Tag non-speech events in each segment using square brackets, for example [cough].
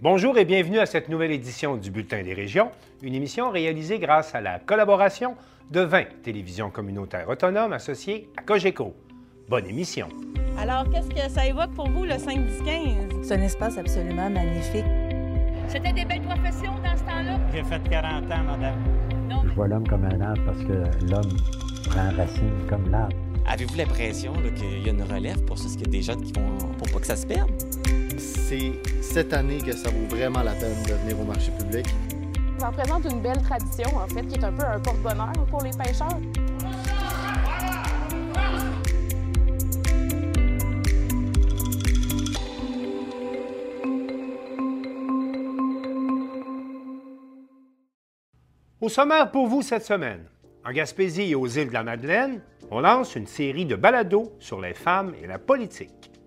Bonjour et bienvenue à cette nouvelle édition du Bulletin des régions, une émission réalisée grâce à la collaboration de 20 télévisions communautaires autonomes associées à Cogeco. Bonne émission. Alors, qu'est-ce que ça évoque pour vous, le 5-10-15? C'est un espace absolument magnifique. C'était des belles professions dans ce temps-là? J'ai fait 40 ans, madame. Non, Je vois l'homme comme un arbre parce que l'homme prend racine comme l'arbre. Avez-vous l'impression qu'il y a une relève pour ça? Qu'il y a des jeunes qui vont pour pas que ça se perde? C'est cette année que ça vaut vraiment la peine de venir au marché public. Ça représente une belle tradition, en fait, qui est un peu un porte-bonheur pour les pêcheurs. Au sommaire pour vous cette semaine, en Gaspésie et aux îles de la Madeleine, on lance une série de balados sur les femmes et la politique.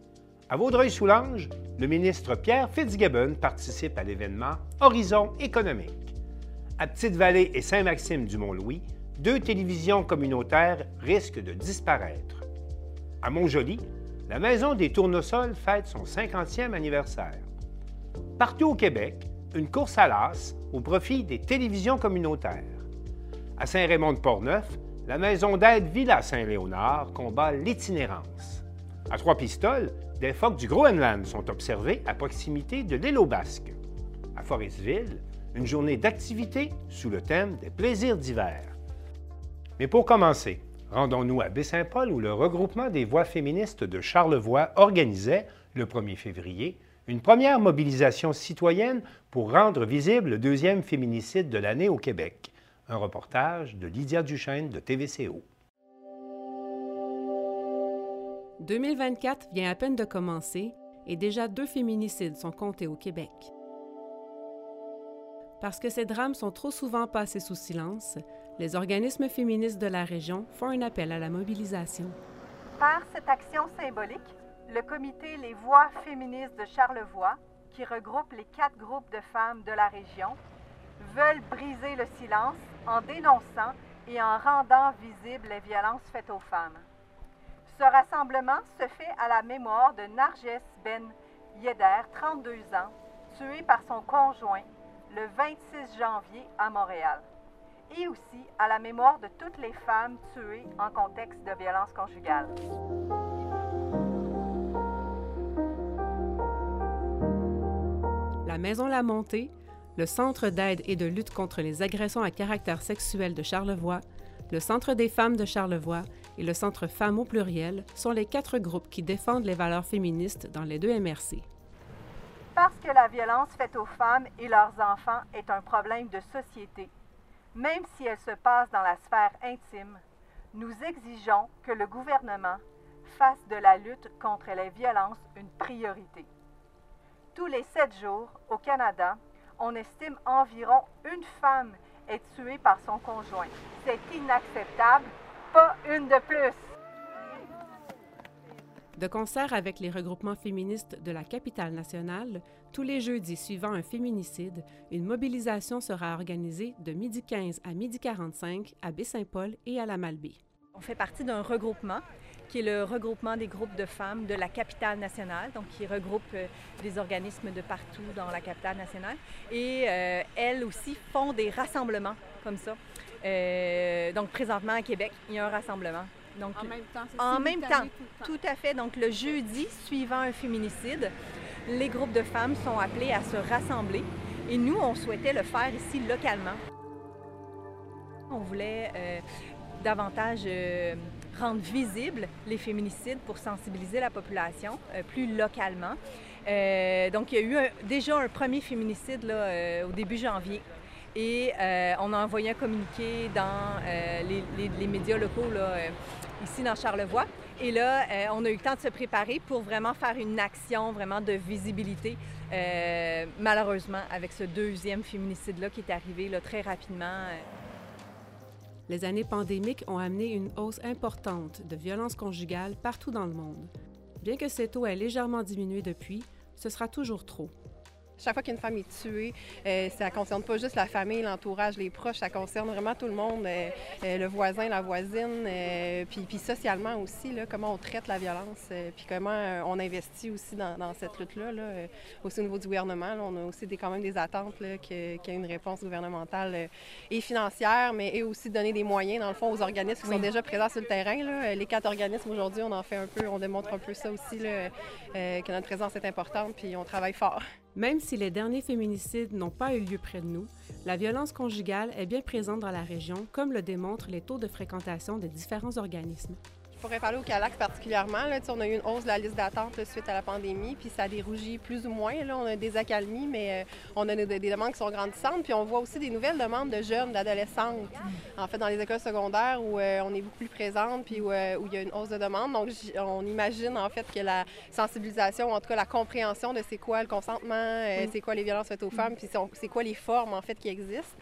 À Vaudreuil-Soulanges, le ministre Pierre Fitzgibbon participe à l'événement Horizon économique. À Petite-Vallée et Saint-Maxime-du-Mont-Louis, deux télévisions communautaires risquent de disparaître. À Montjoly, la Maison des Tournesols fête son 50e anniversaire. Partout au Québec, une course à l'as au profit des télévisions communautaires. À Saint-Raymond-de-Portneuf, la maison d'aide Villa Saint-Léonard combat l'itinérance. À Trois-Pistoles, des phoques du Groenland sont observés à proximité de l'île aux Basques. À Forestville, une journée d'activité sous le thème des plaisirs d'hiver. Mais pour commencer, rendons-nous à Baie-Saint-Paul où le regroupement des voix féministes de Charlevoix organisait, le 1er février, une première mobilisation citoyenne pour rendre visible le deuxième féminicide de l'année au Québec. Un reportage de Lydia Duchesne de TVCO. 2024 vient à peine de commencer et déjà deux féminicides sont comptés au Québec. Parce que ces drames sont trop souvent passés sous silence, les organismes féministes de la région font un appel à la mobilisation. Par cette action symbolique, le comité Les Voix féministes de Charlevoix, qui regroupe les quatre groupes de femmes de la région, veulent briser le silence en dénonçant et en rendant visibles les violences faites aux femmes. Ce rassemblement se fait à la mémoire de Narges Ben Yedder, 32 ans, tué par son conjoint le 26 janvier à Montréal, et aussi à la mémoire de toutes les femmes tuées en contexte de violence conjugale. La Maison La Montée, le Centre d'aide et de lutte contre les agressions à caractère sexuel de Charlevoix, le Centre des femmes de Charlevoix et le Centre Femmes au pluriel sont les quatre groupes qui défendent les valeurs féministes dans les deux MRC. Parce que la violence faite aux femmes et leurs enfants est un problème de société, même si elle se passe dans la sphère intime, nous exigeons que le gouvernement fasse de la lutte contre les violences une priorité. Tous les sept jours, au Canada, on estime environ une femme est tuée par son conjoint. C'est inacceptable, pas une de plus. De concert avec les regroupements féministes de la capitale nationale, tous les jeudis suivant un féminicide, une mobilisation sera organisée de midi 15 à midi 45 à Baie-Saint-Paul et à la Malbaie. On fait partie d'un regroupement qui est le regroupement des groupes de femmes de la capitale nationale, donc qui regroupe euh, des organismes de partout dans la capitale nationale. Et euh, elles aussi font des rassemblements comme ça. Euh, donc présentement à Québec, il y a un rassemblement. Donc, En même temps, c'est en même temps, tout le temps. tout à fait. Donc le jeudi suivant un féminicide, les groupes de femmes sont appelés à se rassembler. Et nous, on souhaitait le faire ici localement. On voulait euh, davantage euh, rendre visibles les féminicides pour sensibiliser la population euh, plus localement. Donc, il y a eu un- déjà un premier féminicide là, au début janvier. Et euh, on a envoyé un communiqué dans euh, les, médias locaux euh, ici dans Charlevoix. Et là, on a eu le temps de se préparer pour vraiment faire une action vraiment de visibilité. Malheureusement, avec ce deuxième féminicide-là qui est arrivé là, très rapidement. Les années pandémiques ont amené une hausse importante de violences conjugales partout dans le monde. Bien que ces taux aient légèrement diminué depuis, ce sera toujours trop. Chaque fois qu'une femme est tuée, euh, ça ne concerne pas juste la famille, l'entourage, les proches, ça concerne vraiment tout le monde, euh, euh, le voisin, la voisine, puis, puis, socialement aussi, là, comment on traite la violence, puis comment on investit aussi dans, cette lutte-là. Là, aussi au niveau du gouvernement, on a aussi des, quand même des attentes qu'il y ait une réponse gouvernementale et financière, mais et aussi donner des moyens, dans le fond, aux organismes qui sont déjà présents sur le terrain. Là. Les quatre organismes aujourd'hui, on en fait un peu, on démontre un peu ça aussi, là, que notre présence est importante, puis on travaille fort. Même si les derniers féminicides n'ont pas eu lieu près de nous, la violence conjugale est bien présente dans la région, comme le démontrent les taux de fréquentation des différents organismes. Pourrais parler au CALAX particulièrement. Là, on a eu une hausse de la liste d'attente suite à la pandémie, puis ça a dérougi plus ou moins. Là, on a des accalmies, mais euh, on a des, demandes qui sont grandissantes. Puis on voit aussi des nouvelles demandes de jeunes, d'adolescentes, en fait, dans les écoles secondaires où euh, on est beaucoup plus présente, puis euh, où, il y a une hausse de demande. Donc, on imagine en fait que la sensibilisation, en tout cas la compréhension de c'est quoi le consentement, c'est quoi les violences faites aux femmes, puis c'est quoi les formes en fait qui existent,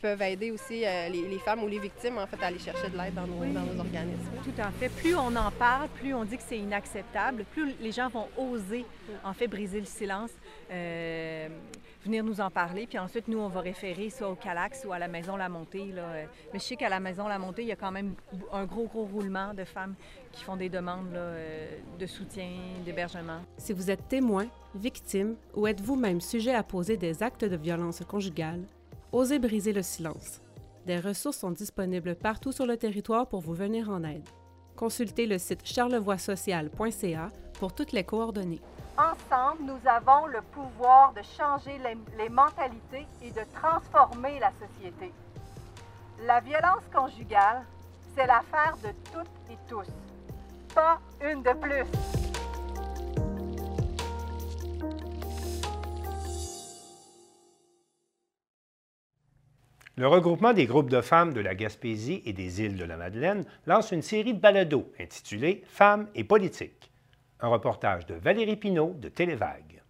peuvent aider aussi les, femmes ou les victimes en fait à aller chercher de l'aide dans nos, dans nos organismes. Tout à fait. Plus on en parle, plus on dit que c'est inacceptable, plus les gens vont oser, en fait, briser le silence, euh, venir nous en parler. Puis ensuite, nous, on va référer soit au Calax ou à la Maison La Montée. Là. Mais je sais qu'à la Maison La Montée, il y a quand même un gros, gros roulement de femmes qui font des demandes euh, de soutien, d'hébergement. Si vous êtes témoin, victime ou êtes vous-même sujet à poser des actes de violence conjugale, osez briser le silence. Des ressources sont disponibles partout sur le territoire pour vous venir en aide. Consultez le site charlevoixsocial.ca pour toutes les coordonnées. Ensemble, nous avons le pouvoir de changer les mentalités et de transformer la société. La violence conjugale, c'est l'affaire de toutes et tous. Pas une de plus. Le regroupement des groupes de femmes de la Gaspésie et des îles de la Madeleine lance une série de balados intitulée Femmes et politique. Un reportage de Valérie Pinault de Télévague.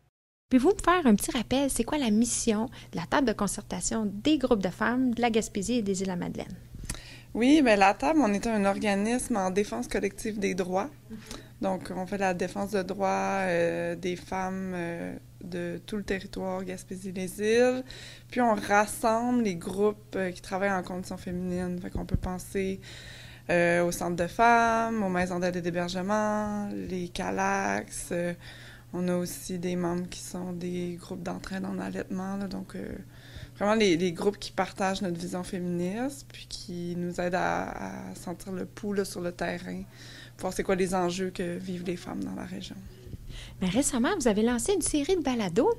Pouvez-vous me faire un petit rappel, c'est quoi la mission de la table de concertation des groupes de femmes de la Gaspésie et des îles de la Madeleine? Oui, bien, la table, on est un organisme en défense collective des droits. Donc, on fait la défense de droits euh, des femmes euh, de tout le territoire Gaspésie-les-Îles. Puis, on rassemble les groupes euh, qui travaillent en conditions féminines. Fait qu'on peut penser au centre de femmes, aux maisons d'aide et d'hébergement, les CALAX. on a aussi des membres qui sont des groupes d'entraide en allaitement. donc, vraiment les, groupes qui partagent notre vision féministe, puis qui nous aident à, sentir le pouls sur le terrain voir c'est quoi les enjeux que vivent les femmes dans la région. Mais récemment, vous avez lancé une série de balados.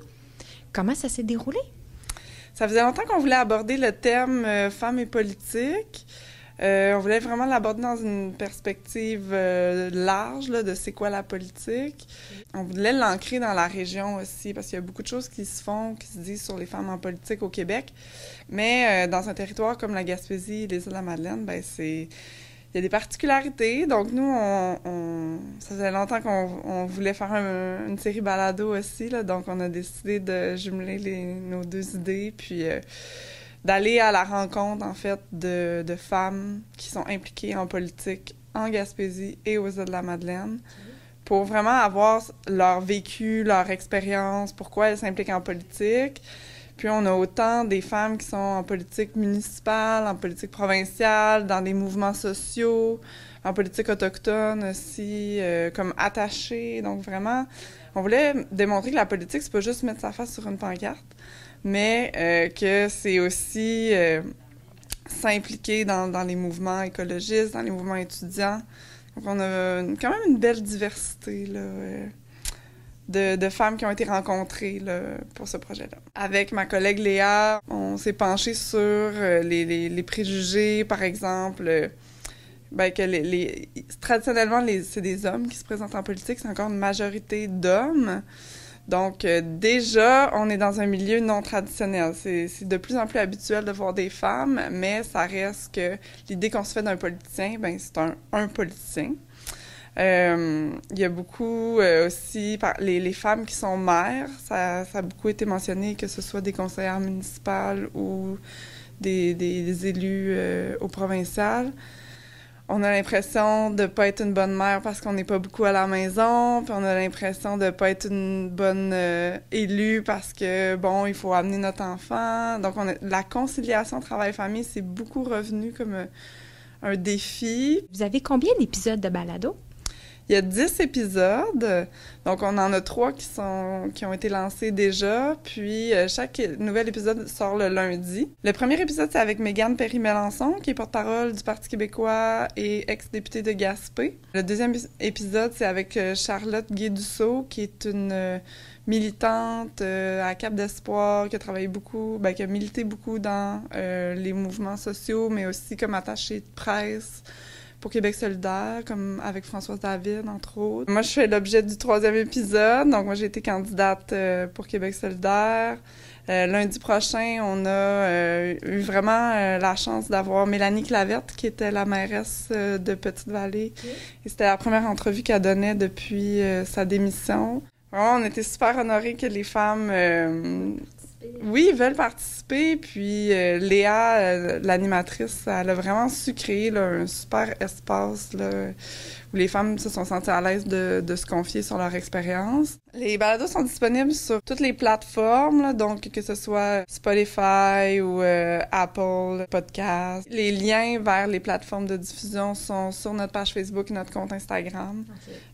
Comment ça s'est déroulé? Ça faisait longtemps qu'on voulait aborder le thème euh, femmes et politique. Euh, on voulait vraiment l'aborder dans une perspective euh, large là, de c'est quoi la politique. On voulait l'ancrer dans la région aussi parce qu'il y a beaucoup de choses qui se font, qui se disent sur les femmes en politique au Québec. Mais dans un territoire comme la Gaspésie et les îles de la Madeleine, ben c'est il y a des particularités. Donc, nous, on, ça faisait longtemps qu'on voulait faire une série balado aussi. Donc, on a décidé de jumeler nos deux idées, puis euh, d'aller à la rencontre, en fait, de, de, femmes qui sont impliquées en politique en Gaspésie et aux îles de la Madeleine pour vraiment avoir leur vécu, leur expérience, pourquoi elles s'impliquent en politique, puis on a autant des femmes qui sont en politique municipale, en politique provinciale, dans des mouvements sociaux, en politique autochtone aussi, euh, comme attachées. Donc vraiment, on voulait démontrer que la politique, c'est pas juste mettre sa face sur une pancarte, mais euh, que c'est aussi euh, s'impliquer dans, les mouvements écologistes, dans les mouvements étudiants. Donc on a quand même une belle diversité là de, femmes qui ont été rencontrées pour ce projet-là. Avec ma collègue Léa, on s'est penché sur euh, les, préjugés, par exemple. Euh, ben, que traditionnellement, c'est des hommes qui se présentent en politique, c'est encore une majorité d'hommes. Donc, euh, déjà, on est dans un milieu non traditionnel. C'est de plus en plus habituel de voir des femmes, mais ça reste que l'idée qu'on se fait d'un politicien, ben, c'est un politicien. Euh, il y a beaucoup euh, aussi les, femmes qui sont mères. Ça, a beaucoup été mentionné, que ce soit des conseillères municipales ou des, élus euh, au provincial. on a l'impression de pas être une bonne mère parce qu'on n'est pas beaucoup à la maison, puis on a l'impression de pas être une bonne élue parce que bon, il faut amener notre enfant. Donc la conciliation travail-famille, c'est beaucoup revenu comme un défi. Vous avez combien d'épisodes de balado? Il y a 10 épisodes, donc on en a trois qui, sont, qui ont été lancés déjà, puis euh, chaque nouvel épisode sort le lundi. Le premier épisode, c'est avec Mégane Perry-Mélençon, qui est porte-parole du Parti québécois et ex-députée de Gaspé. Le deuxième épisode, c'est avec euh, Charlotte Guédusseau, qui est une euh, militante à Cap d'Espoir, qui a travaillé beaucoup, ben, qui a milité beaucoup dans les mouvements sociaux, mais aussi comme attachée de presse pour Québec solidaire, comme avec Françoise David, entre autres. Moi, je fais l'objet du troisième épisode. Donc, moi, j'ai été candidate euh, pour Québec solidaire. Euh, lundi prochain, on a euh, eu vraiment la chance d'avoir Mélanie Clavette, qui était la mairesse de Petite-Vallée. Et c'était la première entrevue qu'elle donnait depuis sa démission. on était super honorés que les femmes oui, ils veulent participer. Puis euh, Léa, euh, l'animatrice, elle a vraiment su créer un super espace là, où les femmes se sont senties à l'aise de, de, se confier sur leur expérience. Les balados sont disponibles sur toutes les plateformes, donc que ce soit Spotify ou euh, Apple Podcast. Les liens vers les plateformes de diffusion sont sur notre page Facebook et notre compte Instagram.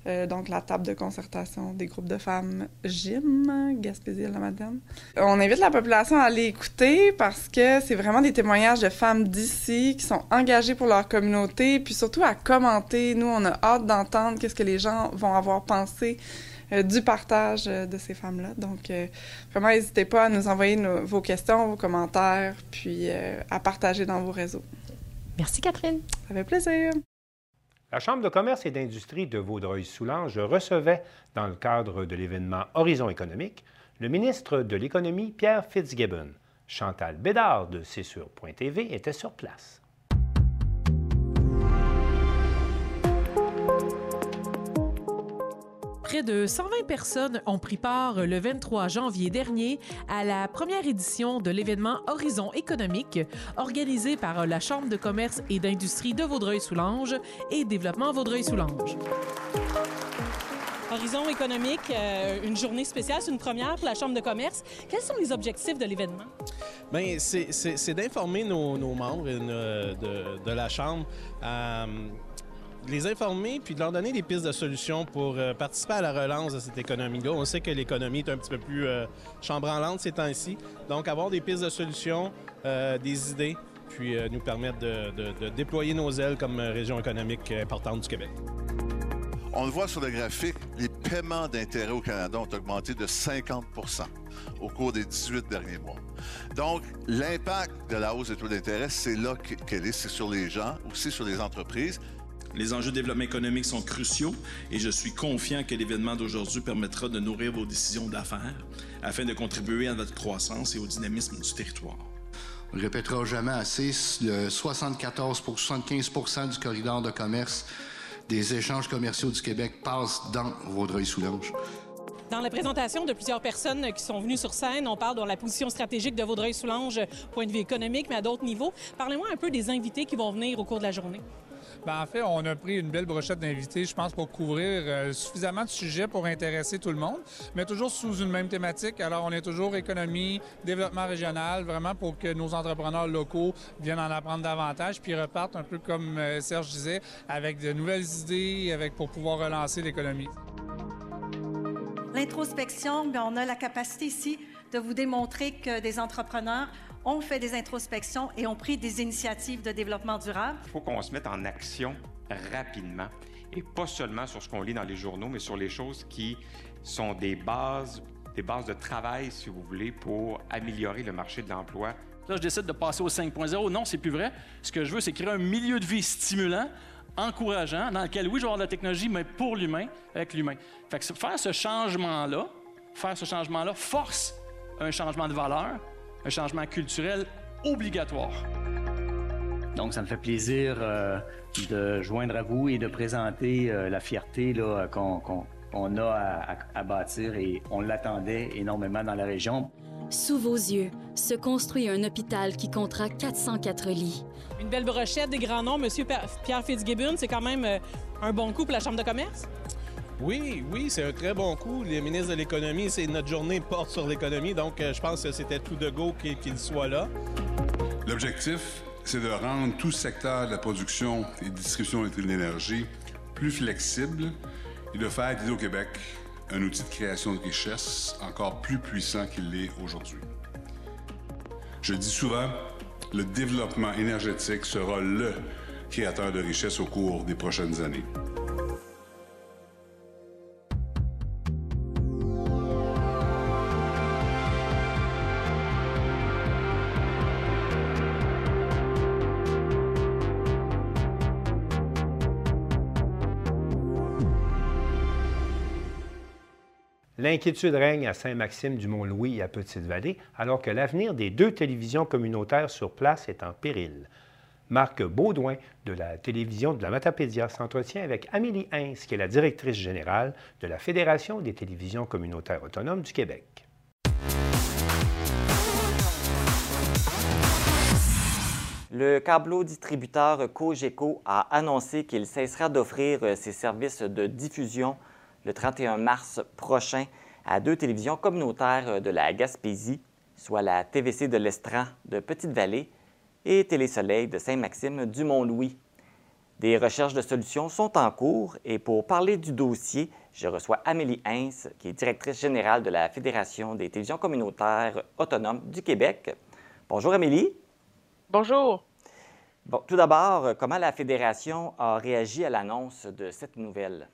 Euh, donc la table de concertation des groupes de femmes Gym, Gaspésie-la Madeleine. On invite la population à aller écouter parce que c'est vraiment des témoignages de femmes d'ici qui sont engagées pour leur communauté, puis surtout à commenter. Nous, on a hâte d'entendre qu'est-ce que les gens vont avoir pensé euh, du partage euh, de ces femmes-là. Donc, euh, vraiment, n'hésitez pas à nous envoyer vos questions, vos commentaires, puis à partager dans vos réseaux. Merci, Catherine. Ça fait plaisir. La Chambre de commerce et d'industrie de Vaudreuil-Soulanges recevait, dans le cadre de l'événement Horizon économique, le ministre de l'Économie, Pierre Fitzgibbon. Chantal Bédard de Cessure.tv était sur place. Près de 120 personnes ont pris part le 23 janvier dernier à la première édition de l'événement Horizon économique organisé par la Chambre de commerce et d'industrie de Vaudreuil-Soulanges et Développement Vaudreuil-Soulanges. Horizon économique, euh, une journée spéciale, c'est une première pour la Chambre de commerce. Quels sont les objectifs de l'événement? Bien, c'est d'informer nos, membres de, de, la Chambre à les informer puis de leur donner des pistes de solutions pour euh, participer à la relance de cette économie-là. On sait que l'économie est un petit peu plus euh, chambranlante ces temps-ci. Donc, avoir des pistes de solutions, euh, des idées, puis nous permettre de, déployer nos ailes comme région économique importante du Québec. On le voit sur le graphique, les paiements d'intérêts au Canada ont augmenté de 50% au cours des 18 derniers mois. Donc, l'impact de la hausse des taux d'intérêt, c'est là qu'elle est, c'est sur les gens, aussi sur les entreprises, les enjeux de développement économique sont cruciaux et je suis confiant que l'événement d'aujourd'hui permettra de nourrir vos décisions d'affaires afin de contribuer à votre croissance et au dynamisme du territoire. On ne répétera jamais assez, 74 75 du corridor de commerce des échanges commerciaux du Québec passe dans Vaudreuil-Soulanges. Dans la présentation de plusieurs personnes qui sont venues sur scène, on parle de la position stratégique de Vaudreuil-Soulanges, point de vue économique, mais à d'autres niveaux. Parlez-moi un peu des invités qui vont venir au cours de la journée. Ben, en fait, on a pris une belle brochette d'invités, je pense, pour couvrir euh, suffisamment de sujets pour intéresser tout le monde, mais toujours sous une même thématique. Alors, on est toujours économie, développement régional, vraiment pour que nos entrepreneurs locaux viennent en apprendre davantage, puis repartent un peu comme euh, Serge disait, avec de nouvelles idées, avec pour pouvoir relancer l'économie. L'introspection, on a la capacité ici de vous démontrer que des entrepreneurs ont fait des introspections et ont pris des initiatives de développement durable. Il faut qu'on se mette en action rapidement et pas seulement sur ce qu'on lit dans les journaux, mais sur les choses qui sont des bases, des bases de travail, si vous voulez, pour améliorer le marché de l'emploi. Là, je décide de passer au 5.0. Non, c'est plus vrai. Ce que je veux, c'est créer un milieu de vie stimulant, encourageant, dans lequel, oui, je vais avoir de la technologie, mais pour l'humain, avec l'humain. Fait que faire ce changement-là, faire ce changement-là force un changement de valeur, un changement culturel obligatoire. Donc, ça me fait plaisir euh, de joindre à vous et de présenter euh, la fierté qu'on a à, bâtir et on l'attendait énormément dans la région. Sous vos yeux se construit un hôpital qui comptera 404 lits. Une belle brochette des grands noms, Monsieur Pierre Fitzgibbon, c'est quand même euh, un bon coup pour la Chambre de commerce? Oui, oui, c'est un très bon coup. Les ministres de l'économie, c'est notre journée porte sur l'économie, donc euh, je pense que c'était tout de go qu'il soit là. L'objectif, c'est de rendre tout secteur de la production et distribution d'énergie plus flexible et de faire d'Hydro-Québec un outil de création de richesse encore plus puissant qu'il l'est aujourd'hui. Je dis souvent, le développement énergétique sera le créateur de richesse au cours des prochaines années. L'inquiétude règne à Saint-Maxime-du-Mont-Louis et à Petite-Vallée, alors que l'avenir des deux télévisions communautaires sur place est en péril. Marc Baudouin de la télévision de la Matapédia s'entretient avec Amélie Hins, qui est la directrice générale de la Fédération des télévisions communautaires autonomes du Québec. Le câbleau distributeur Cogeco a annoncé qu'il cessera d'offrir ses services de diffusion le 31 mars prochain à deux télévisions communautaires de la Gaspésie, soit la TVC de l'Estran de Petite-Vallée et Télésoleil de Saint-Maxime du Mont-Louis. Des recherches de solutions sont en cours et pour parler du dossier, je reçois Amélie Hins, qui est directrice générale de la Fédération des télévisions communautaires autonomes du Québec. Bonjour Amélie. Bonjour. Bon, tout d'abord, comment la Fédération a réagi à l'annonce de cette nouvelle?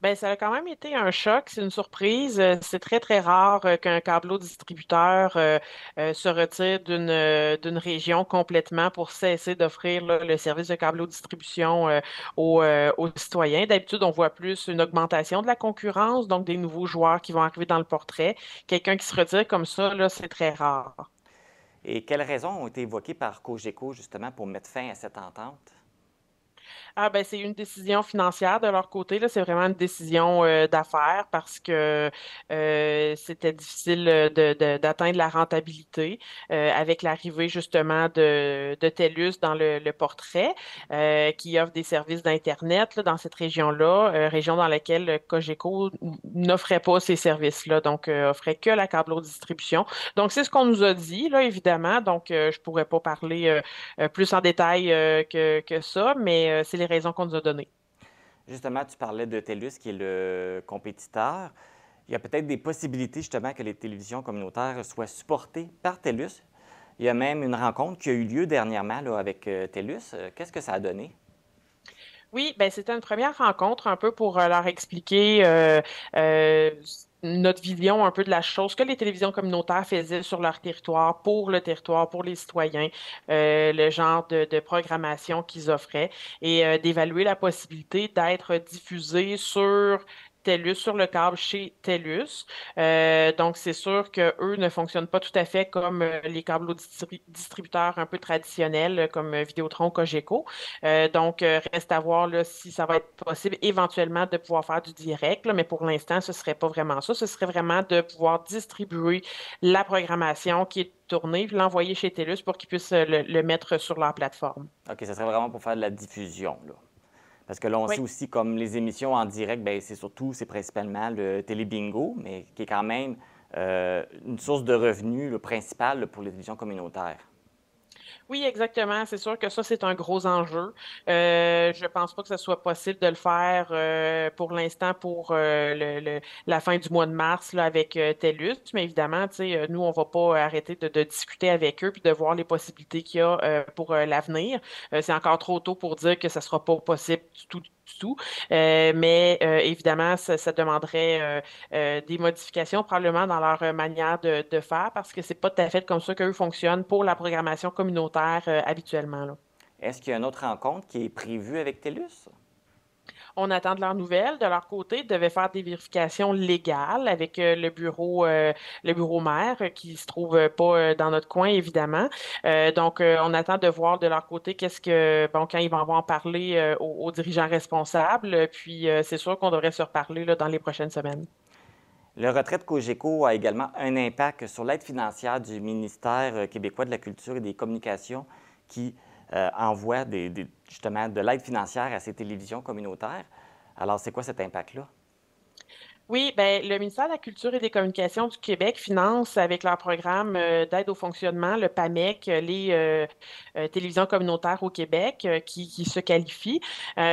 Bien, ça a quand même été un choc, c'est une surprise. Euh, c'est très, très rare euh, qu'un câbleau distributeur euh, se retire d'une région complètement pour cesser d'offrir le service de câbleau distribution aux, aux, citoyens. D'habitude, on voit plus une augmentation de la concurrence, donc des nouveaux joueurs qui vont arriver dans le portrait. Quelqu'un qui se retire comme ça, là, c'est très rare. Et quelles raisons ont été évoquées par Cogeco justement pour mettre fin à cette entente? Ah ben c'est une décision financière de leur côté. C'est vraiment une décision euh, d'affaires parce que euh, c'était difficile d'atteindre la rentabilité euh, avec l'arrivée justement de, de TELUS dans le, portrait, qui offre des services d'Internet dans cette région-là, région dans laquelle Cogeco n'offrait pas ces services-là, donc offrait que la câble distribution. Donc c'est ce qu'on nous a dit, là, évidemment. Donc je pourrais pas parler plus en détail que, que ça, mais c'est les raisons qu'on nous a données. Justement, tu parlais de TELUS, qui est le compétiteur. Il y a peut-être des possibilités, justement, que les télévisions communautaires soient supportées par TELUS. Il y a même une rencontre qui a eu lieu dernièrement là, avec euh, TELUS. Euh, qu'est-ce que ça a donné? Oui, ben c'était une première rencontre un peu pour euh, leur expliquer notre vision un peu de la chose, que les télévisions communautaires faisaient sur leur territoire, pour le territoire, pour les citoyens, euh, le genre de, programmation qu'ils offraient et euh, d'évaluer la possibilité d'être diffusés sur TELUS sur le câble chez TELUS. Euh, donc, c'est sûr qu'eux ne fonctionnent pas tout à fait comme euh, les câbles distributeurs un peu traditionnels, euh, comme Vidéotron, Cogeco. donc, reste à voir si ça va être possible éventuellement de pouvoir faire du direct, mais pour l'instant, ce ne serait pas vraiment ça. Ce serait vraiment de pouvoir distribuer la programmation qui est tournée, l'envoyer chez TELUS pour qu'ils puissent le, mettre sur leur plateforme. OK, ça serait vraiment pour faire de la diffusion. Parce que là, on sait aussi, comme les émissions en direct, ben, c'est surtout, c'est principalement le télébingo, mais qui est quand même euh, une source de revenus principale pour les télévisions communautaires. Oui, exactement. C'est sûr que ça, c'est un gros enjeu. Euh, je ne pense pas que ce soit possible de le faire euh, pour l'instant pour euh, la fin du mois de mars avec TELUS. Mais évidemment, nous, on ne va pas arrêter de, discuter avec eux puis de voir les possibilités qu'il y a pour l'avenir. c'est encore trop tôt pour dire que ce ne sera pas possible du tout tout. Euh, mais euh, évidemment, ça, demanderait euh, des modifications probablement dans leur manière de, faire parce que c'est pas tout à fait comme ça qu'eux fonctionnent pour la programmation communautaire habituellement. Est-ce qu'il y a une autre rencontre qui est prévue avec TELUS? On attend de leurs nouvelles. De leur côté, ils devaient faire des vérifications légales avec euh, le bureau, euh, le bureau maire euh, qui se trouve pas dans notre coin, évidemment. donc, on attend de voir de leur côté qu'est-ce que, bon, quand ils vont en parler aux, dirigeants responsables. Puis, c'est sûr qu'on devrait se reparler là, dans les prochaines semaines. Le retrait de Cogeco a également un impact sur l'aide financière du ministère euh, québécois de la Culture et des Communications qui euh, envoie des, justement de l'aide financière à ces télévisions communautaires. Alors, c'est quoi cet impact-là? Oui, ben, le ministère de la Culture et des Communications du Québec finance avec leur programme euh, d'aide au fonctionnement, le PAMEC, euh, les euh, télévisions communautaires au Québec qui, se qualifient.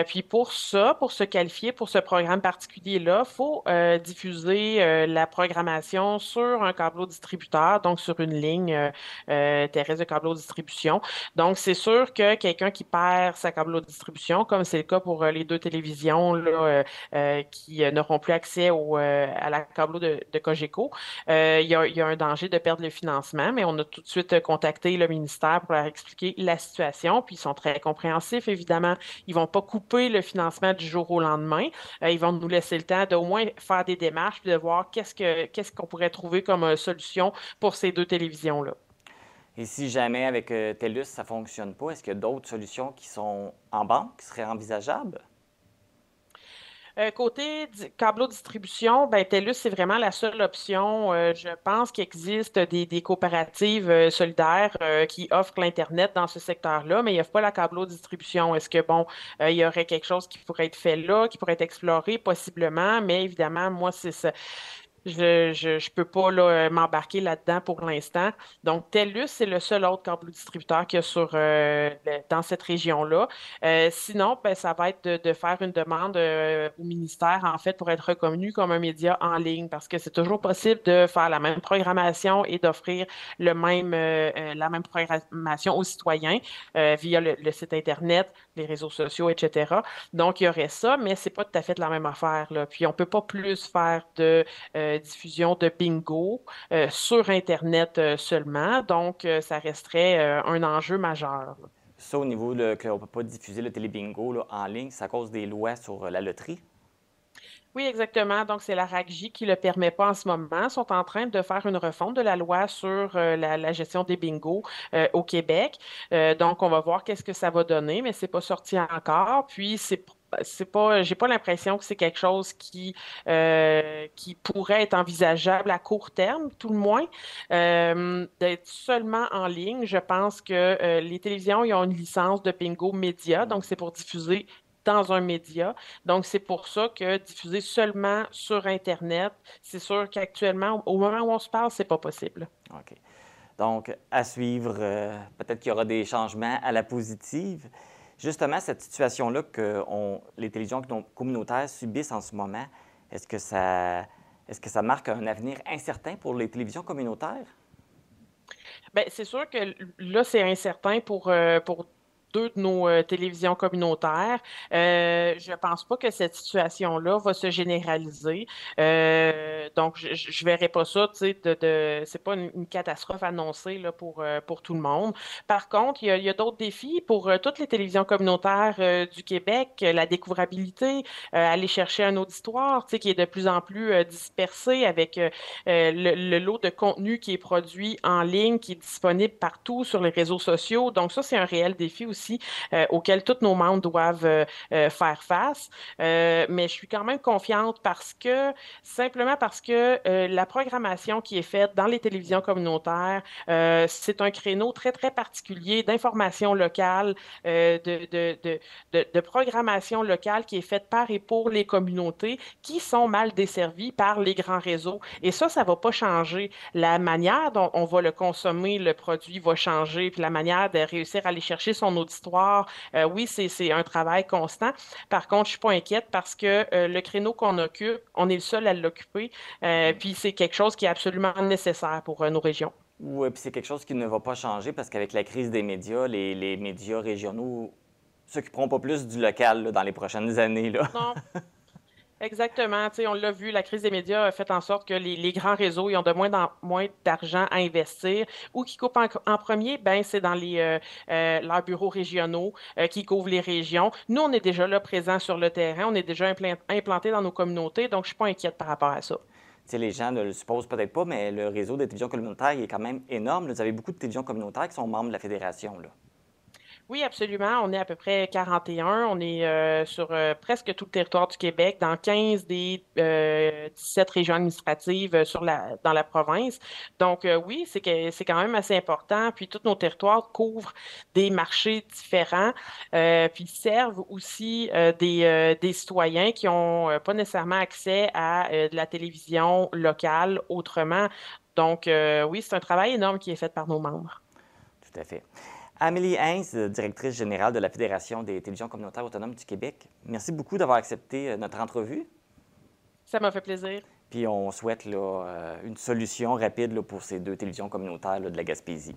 puis pour ça, pour se qualifier pour ce programme particulier-là, il faut diffuser la programmation sur un câbleau distributeur, donc sur une ligne terrestre de câbleau distribution. Donc, c'est sûr que quelqu'un qui perd sa câbleau distribution, comme c'est le cas pour les deux télévisions là, qui n'auront plus accès au euh, à la câbleau de, Cogeco, euh, il, y a, un danger de perdre le financement, mais on a tout de suite contacté le ministère pour leur expliquer la situation, puis ils sont très compréhensifs, évidemment. Ils vont pas couper le financement du jour au lendemain. Euh, ils vont nous laisser le temps d'au moins faire des démarches, puis de voir qu'est-ce qu'on pourrait trouver comme solution pour ces deux télévisions-là. Et si jamais avec TELUS, ça ne fonctionne pas, est-ce qu'il y a d'autres solutions qui sont en banque, qui seraient envisageables? Euh, côté câbleau distribution, ben, TELUS, c'est vraiment la seule option. Euh, je pense qu'il existe des, coopératives euh, solidaires qui offrent l'Internet dans ce secteur-là, mais il n'y a pas la câbleau distribution. Est-ce que, bon, il y aurait quelque chose qui pourrait être fait là, qui pourrait être exploré, possiblement, mais évidemment, moi, c'est ça je ne peux pas euh, m'embarquer là-dedans pour l'instant. Donc, TELUS, c'est le seul autre câble distributeur qu'il y a sur, euh, dans cette région-là. Euh, sinon, ben, ça va être de, faire une demande au ministère, en fait, pour être reconnu comme un média en ligne, parce que c'est toujours possible de faire la même programmation et d'offrir le même, la même programmation aux citoyens via le, site Internet, les réseaux sociaux, etc. Donc, il y aurait ça, mais c'est pas tout à fait la même affaire. Là. Puis, on peut pas plus faire de diffusion de bingo euh, sur Internet euh, seulement. Donc, euh, ça resterait un enjeu majeur. Ça, au niveau de qu'on ne peut pas diffuser le télébingo en ligne, c'est à cause des lois sur la loterie? Oui, exactement. Donc, c'est la RACJ qui ne le permet pas en ce moment. Ils sont en train de faire une refonte de la loi sur la, gestion des bingos au Québec. donc, on va voir qu'est-ce que ça va donner, mais ce n'est pas sorti encore. Puis, c'est c'est pas, j'ai pas l'impression que c'est quelque chose qui, euh, qui pourrait être envisageable à court terme, tout le moins. Euh, d'être seulement en ligne, je pense que euh, les télévisions ils ont une licence de Pingo Média, donc c'est pour diffuser dans un média. Donc, c'est pour ça que diffuser seulement sur Internet, c'est sûr qu'actuellement, au moment où on se parle, c'est pas possible. OK. Donc, à suivre, peut-être qu'il y aura des changements à la positive. Justement, cette situation-là que les télévisions communautaires subissent en ce moment, est-ce que ça, marque un avenir incertain pour les télévisions communautaires? Bien, c'est sûr que là, c'est incertain pour, euh, pour de nos euh, télévisions communautaires. Euh, je ne pense pas que cette situation-là va se généraliser. Euh, donc, je ne verrai pas ça, sais, de, de c'est pas une, catastrophe annoncée là, pour, pour tout le monde. Par contre, il y a, d'autres défis pour toutes les télévisions communautaires du Québec, la découvrabilité, aller chercher un auditoire, qui est de plus en plus dispersé avec le, lot de contenu qui est produit en ligne, qui est disponible partout sur les réseaux sociaux. Donc, ça, c'est un réel défi aussi euh, auxquels tous nos membres doivent euh, euh, faire face. mais je suis quand même confiante parce que, simplement parce que la programmation qui est faite dans les télévisions communautaires, c'est un créneau très, très particulier d'information locale, de, de, programmation locale qui est faite par et pour les communautés qui sont mal desservies par les grands réseaux. Et ça, ça ne va pas changer. La manière dont on va le consommer, le produit va changer, puis la manière de réussir à aller chercher son auditoire histoire. Euh, oui, c'est un travail constant. Par contre, je suis pas inquiète parce que euh, le créneau qu'on occupe, on est le seul à l'occuper. Euh, puis c'est quelque chose qui est absolument nécessaire pour nos régions. Oui, puis c'est quelque chose qui ne va pas changer parce qu'avec la crise des médias, les, les médias régionaux s'occuperont pas plus du local dans les prochaines années. Là. Non. [laughs] Exactement. on l'a vu, la crise des médias a fait en sorte que les, grands réseaux ont de moins en moins d'argent à investir. Où qui coupent en, premier? Ben, c'est dans les, euh, euh, leurs bureaux régionaux euh, qui couvrent les régions. Nous, on est déjà là présents sur le terrain. On est déjà implantés dans nos communautés. Donc, je ne suis pas inquiète par rapport à ça. les gens ne le supposent peut-être pas, mais le réseau des télévisions communautaires est quand même énorme. Vous avez beaucoup de télévisions communautaires qui sont membres de la fédération. Là. Oui, absolument. On est à peu près 41. On est euh, sur euh, presque tout le territoire du Québec, dans 15 des euh, 17 régions administratives dans la province. Donc, euh, oui, c'est c'est quand même assez important. Puis, tous nos territoires couvrent des marchés différents, euh, puis servent aussi euh, des, des citoyens qui n'ont pas nécessairement accès à de la télévision locale autrement. Donc, oui, c'est un travail énorme qui est fait par nos membres. Tout à fait. Amélie Heinz, directrice générale de la Fédération des télévisions communautaires autonomes du Québec, merci beaucoup d'avoir accepté euh, notre entrevue. Ça m'a fait plaisir. Puis on souhaite là, euh, une solution rapide là, pour ces deux télévisions communautaires là, de la Gaspésie.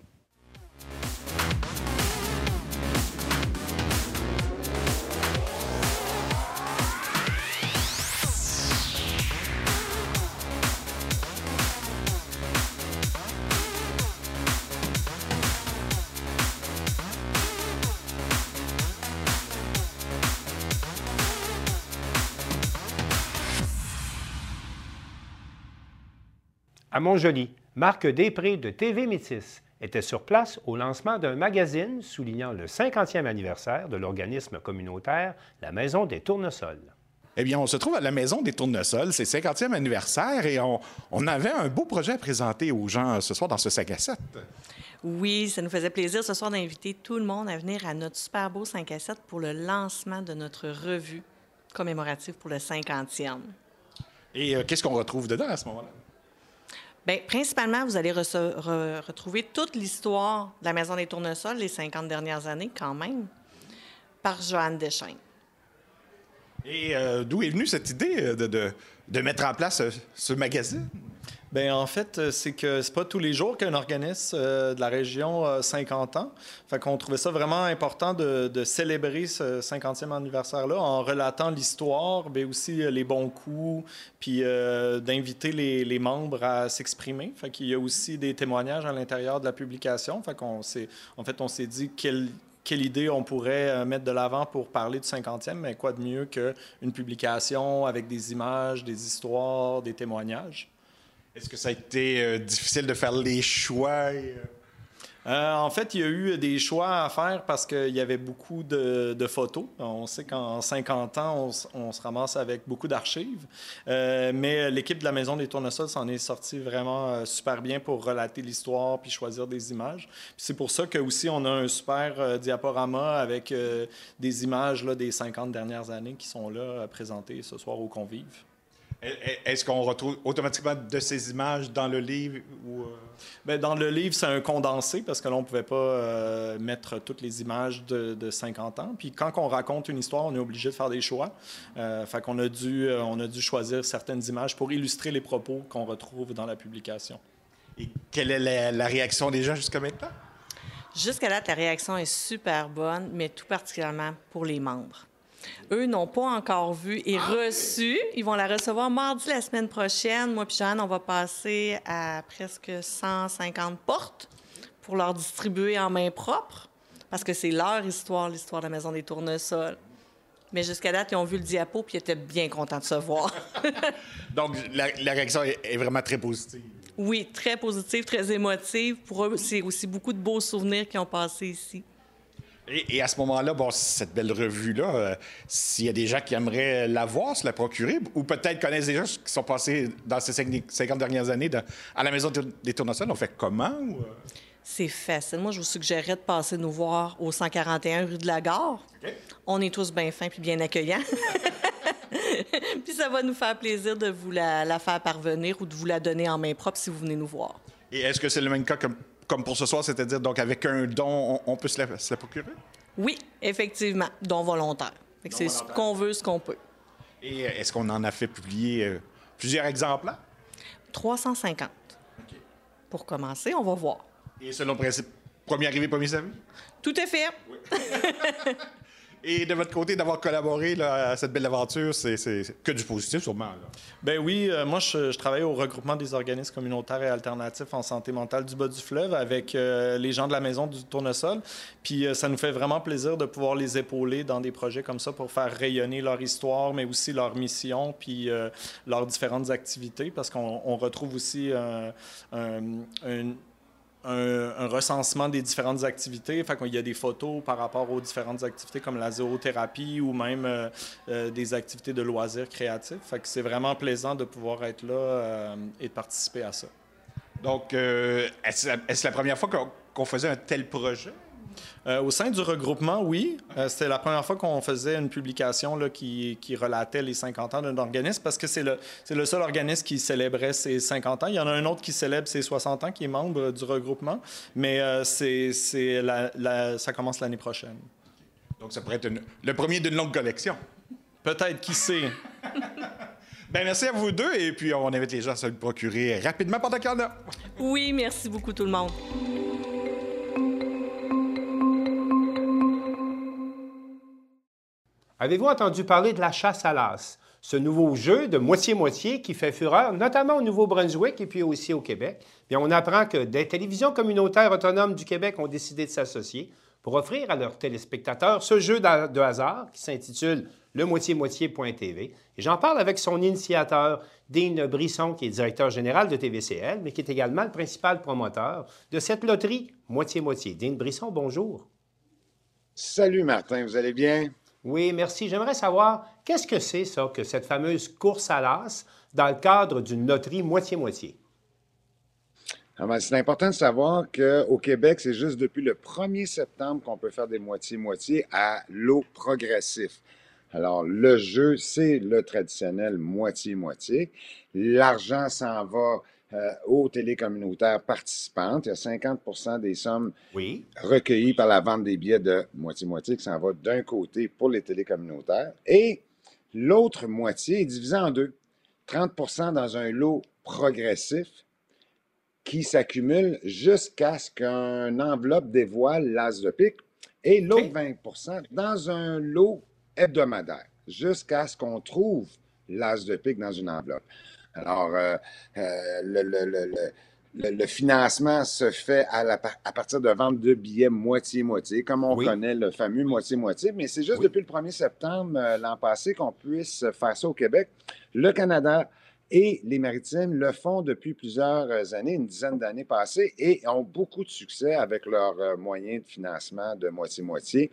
À Montjoli, Marc Després de TV Métis était sur place au lancement d'un magazine soulignant le 50e anniversaire de l'organisme communautaire La Maison des Tournesols. Eh bien, on se trouve à la Maison des Tournesols, c'est 50e anniversaire et on, on avait un beau projet à présenter aux gens ce soir dans ce 5 à 7. Oui, ça nous faisait plaisir ce soir d'inviter tout le monde à venir à notre super beau 5 à 7 pour le lancement de notre revue commémorative pour le 50e. Et euh, qu'est-ce qu'on retrouve dedans à ce moment-là? Bien, principalement, vous allez retrouver toute l'histoire de la Maison des Tournesols, les 50 dernières années quand même, par Joanne Deschaines. Et euh, d'où est venue cette idée euh, de mettre en place euh, ce magazine? Bien, en fait, euh, c'est que c'est pas tous les jours qu'un organisme euh, de la région a 50 ans. Fait qu'on trouvait ça vraiment important de, célébrer ce 50e anniversaire-là en relatant l'histoire, mais aussi euh, les bons coups, puis euh, d'inviter les, membres à s'exprimer. Fait qu'il y a aussi des témoignages à l'intérieur de la publication. Fait qu'on s'est, en fait, on s'est dit quelle, idée on pourrait euh, mettre de l'avant pour parler du 50e, mais quoi de mieux qu'une publication avec des images, des histoires, des témoignages. Est-ce que ça a été euh, difficile de faire les choix? euh, Euh, en fait, il y a eu des choix à faire parce qu'il y avait beaucoup de, photos. On sait qu'en 50 ans, on, se ramasse avec beaucoup d'archives. Mais l'équipe de la Maison des Tournesols s'en est sortie vraiment super bien pour relater l'histoire puis choisir des images. C'est pour ça que aussi on a un super diaporama avec des images des 50 dernières années qui sont là présentées ce soir aux convives. Est-ce qu'on retrouve automatiquement de ces images dans le livre? Ou, euh, Ben, dans le livre, c'est un condensé parce que là, on ne pouvait pas euh, mettre toutes les images de, de 50 ans. Puis quand on raconte une histoire, on est obligé de faire des choix. Euh, fait qu'on a dû, euh, on a dû choisir certaines images pour illustrer les propos qu'on retrouve dans la publication. Et quelle est la, la réaction des gens jusqu'à maintenant? Jusqu'à date, la réaction est super bonne, mais tout particulièrement pour les membres. Eux n'ont pas encore vu et reçu. Ils vont la recevoir mardi la semaine prochaine. Moi et Joanne, on va passer à presque 150 portes pour leur distribuer en main propre, parce que c'est leur histoire, l'histoire de la Maison des Tournesols. Mais jusqu'à date, ils ont vu le diapo puis ils étaient bien contents de se voir. [laughs] Donc, la, la réaction est, est vraiment très positive. oui, très positive, très émotive. Pour eux, c'est aussi beaucoup de beaux souvenirs qui ont passé ici. Et, et à ce moment-là, bon, cette belle revue-là, euh, s'il y a des gens qui aimeraient la voir, se la procurer, ou peut-être connaissent des gens qui sont passés dans ces 50 dernières années à la Maison des Tournesols, on fait comment? ou, euh? C'est facile. Moi, je vous suggérerais de passer nous voir au 141 rue de la Gare. On est tous bien fins puis bien accueillants. [laughs] puis ça va nous faire plaisir de vous la, la faire parvenir ou de vous la donner en main propre si vous venez nous voir. Et est-ce que c'est le même cas comme, comme pour ce soir, c'est-à-dire donc avec un don, on, on peut se la, se la procurer? Oui, effectivement, don volontaire. C'est ce qu'on veut, ce qu'on peut. Et euh, est-ce qu'on en a fait publier euh, plusieurs exemplaires? 350. Pour commencer, on va voir. Et selon le principe, premier arrivé, premier servi? Tout est fait. [laughs] Et de votre côté, d'avoir collaboré à cette belle aventure, c'est que du positif, sûrement. Là. Ben oui, euh, moi, je, travaille au regroupement des organismes communautaires et alternatifs en santé mentale du bas du fleuve avec euh, les gens de la Maison du Tournesol. Puis euh, ça nous fait vraiment plaisir de pouvoir les épauler dans des projets comme ça pour faire rayonner leur histoire, mais aussi leur mission, puis leurs différentes activités, parce qu'on on retrouve aussi un- un- recensement des différentes activités. Fait qu'il y a des photos par rapport aux différentes activités comme la zoothérapie ou même euh, euh, des activités de loisirs créatifs. C'est vraiment plaisant de pouvoir être là euh, et de participer à ça. Donc, est-ce la première fois qu'on faisait un tel projet? Euh, au sein du regroupement, oui. Euh, c'était la première fois qu'on faisait une publication là, qui, relatait les 50 ans d'un organisme parce que c'est le, le seul organisme qui célébrait ses 50 ans. Il y en a un autre qui célèbre ses 60 ans, qui est membre du regroupement, mais euh, c'est, ça commence l'année prochaine. Donc, ça pourrait être le premier d'une longue collection. Peut-être, qui sait? [laughs] ben, merci à vous deux et puis on invite les gens à se le procurer rapidement pendant qu'il y en a. Oui, merci beaucoup tout le monde. Avez-vous entendu parler de la chasse à l'as? Ce nouveau jeu de moitié-moitié qui fait fureur, notamment au Nouveau-Brunswick et puis aussi au Québec? Bien, on apprend que des télévisions communautaires autonomes du Québec ont décidé de s'associer pour offrir à leurs téléspectateurs ce jeu de hasard qui s'intitule le moitié-moitié.tv. Et j'en parle avec son initiateur, Dean Brisson, qui est directeur général de TVCL, mais qui est également le principal promoteur de cette loterie moitié-moitié. Dean Brisson, bonjour. Salut Martin, vous allez bien? Oui, merci. J'aimerais savoir, qu'est-ce que c'est ça, que cette fameuse course à l'as dans le cadre d'une loterie moitié-moitié? Ah ben, c'est important de savoir qu'au Québec, c'est juste depuis le 1er septembre qu'on peut faire des moitié-moitié à l'eau progressif. Alors, le jeu, c'est le traditionnel moitié-moitié. L'argent s'en va euh, aux télécommunautaires participantes. Il y a 50% des sommes recueillies par la vente des billets de moitié-moitié qui s'en va d'un côté pour les télécommunautaires. Et l'autre moitié est divisée en deux. 30% dans un lot progressif qui s'accumule jusqu'à ce qu'une enveloppe dévoile l'as de pique et l'autre 20 dans un lot hebdomadaire jusqu'à ce qu'on trouve l'as de pique dans une enveloppe. Alors, euh, euh, le, financement se fait à, partir de vente de billets moitié-moitié, comme on connaît le fameux moitié-moitié, mais c'est juste depuis le 1er septembre euh, l'an passé qu'on puisse faire ça au Québec. Le Canada et les maritimes le font depuis plusieurs années, une dizaine d'années passées, et ont beaucoup de succès avec leurs moyens de financement de moitié-moitié.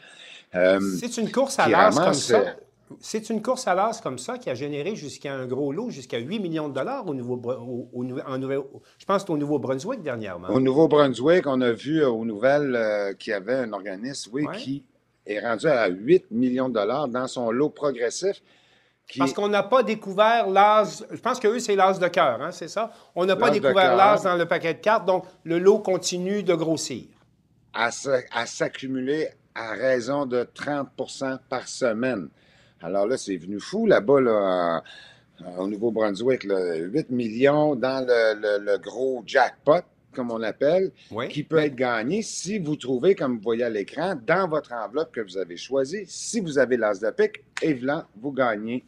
c'est une course à l'as comme ça. C'est une course à l'as comme ça qui a généré jusqu'à un gros lot, jusqu'à 8 millions de dollars au nouveau, en je pense au Nouveau-Brunswick dernièrement. Au Nouveau-Brunswick, on a vu euh, aux nouvelles euh, qu'il y avait un organisme, oui, qui est rendu à 8 millions de dollars dans son lot progressif. Parce qu'on n'a pas découvert l'as, je pense que eux, c'est l'as de cœur, hein, c'est ça? On n'a pas découvert l'as dans le paquet de cartes, donc le lot continue de grossir. À s'accumuler à raison de 30% par semaine. Alors là, c'est venu fou là-bas, là, au Nouveau-Brunswick, 8 millions dans le, gros jackpot, comme on l'appelle, qui peut être gagné si vous trouvez, comme vous voyez à l'écran, dans votre enveloppe que vous avez choisie, si vous avez l'as de pique, évidemment, vous gagnez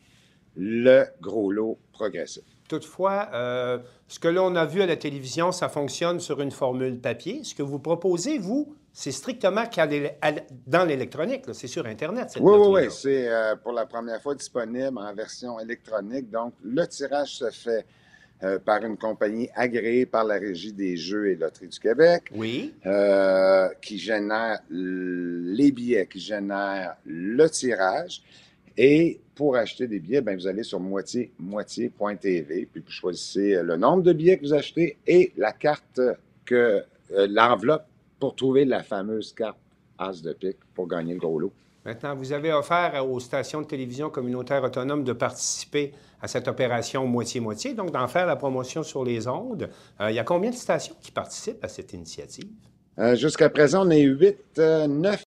le gros lot progressif. Toutefois, euh, ce que l'on a vu à la télévision, ça fonctionne sur une formule papier. Ce que vous proposez, vous, c'est strictement dans l'électronique, c'est sur Internet. oui, oui, oui, c'est euh, pour la première fois disponible en version électronique. Donc, le tirage se fait euh, par une compagnie agréée par la Régie des Jeux et Loteries du Québec. Oui. Euh, qui génère les billets, qui génère le tirage. Et pour acheter des billets, ben, vous allez sur moitié-moitié.tv, puis vous choisissez le nombre de billets que vous achetez et la carte que l'enveloppe pour trouver la fameuse carte As de pique pour gagner le gros lot. Maintenant, vous avez offert aux stations de télévision communautaires autonomes de participer à cette opération moitié-moitié, donc d'en faire la promotion sur les ondes. Euh, il y a combien de stations qui participent à cette initiative? Euh, jusqu'à présent, on est 8, 9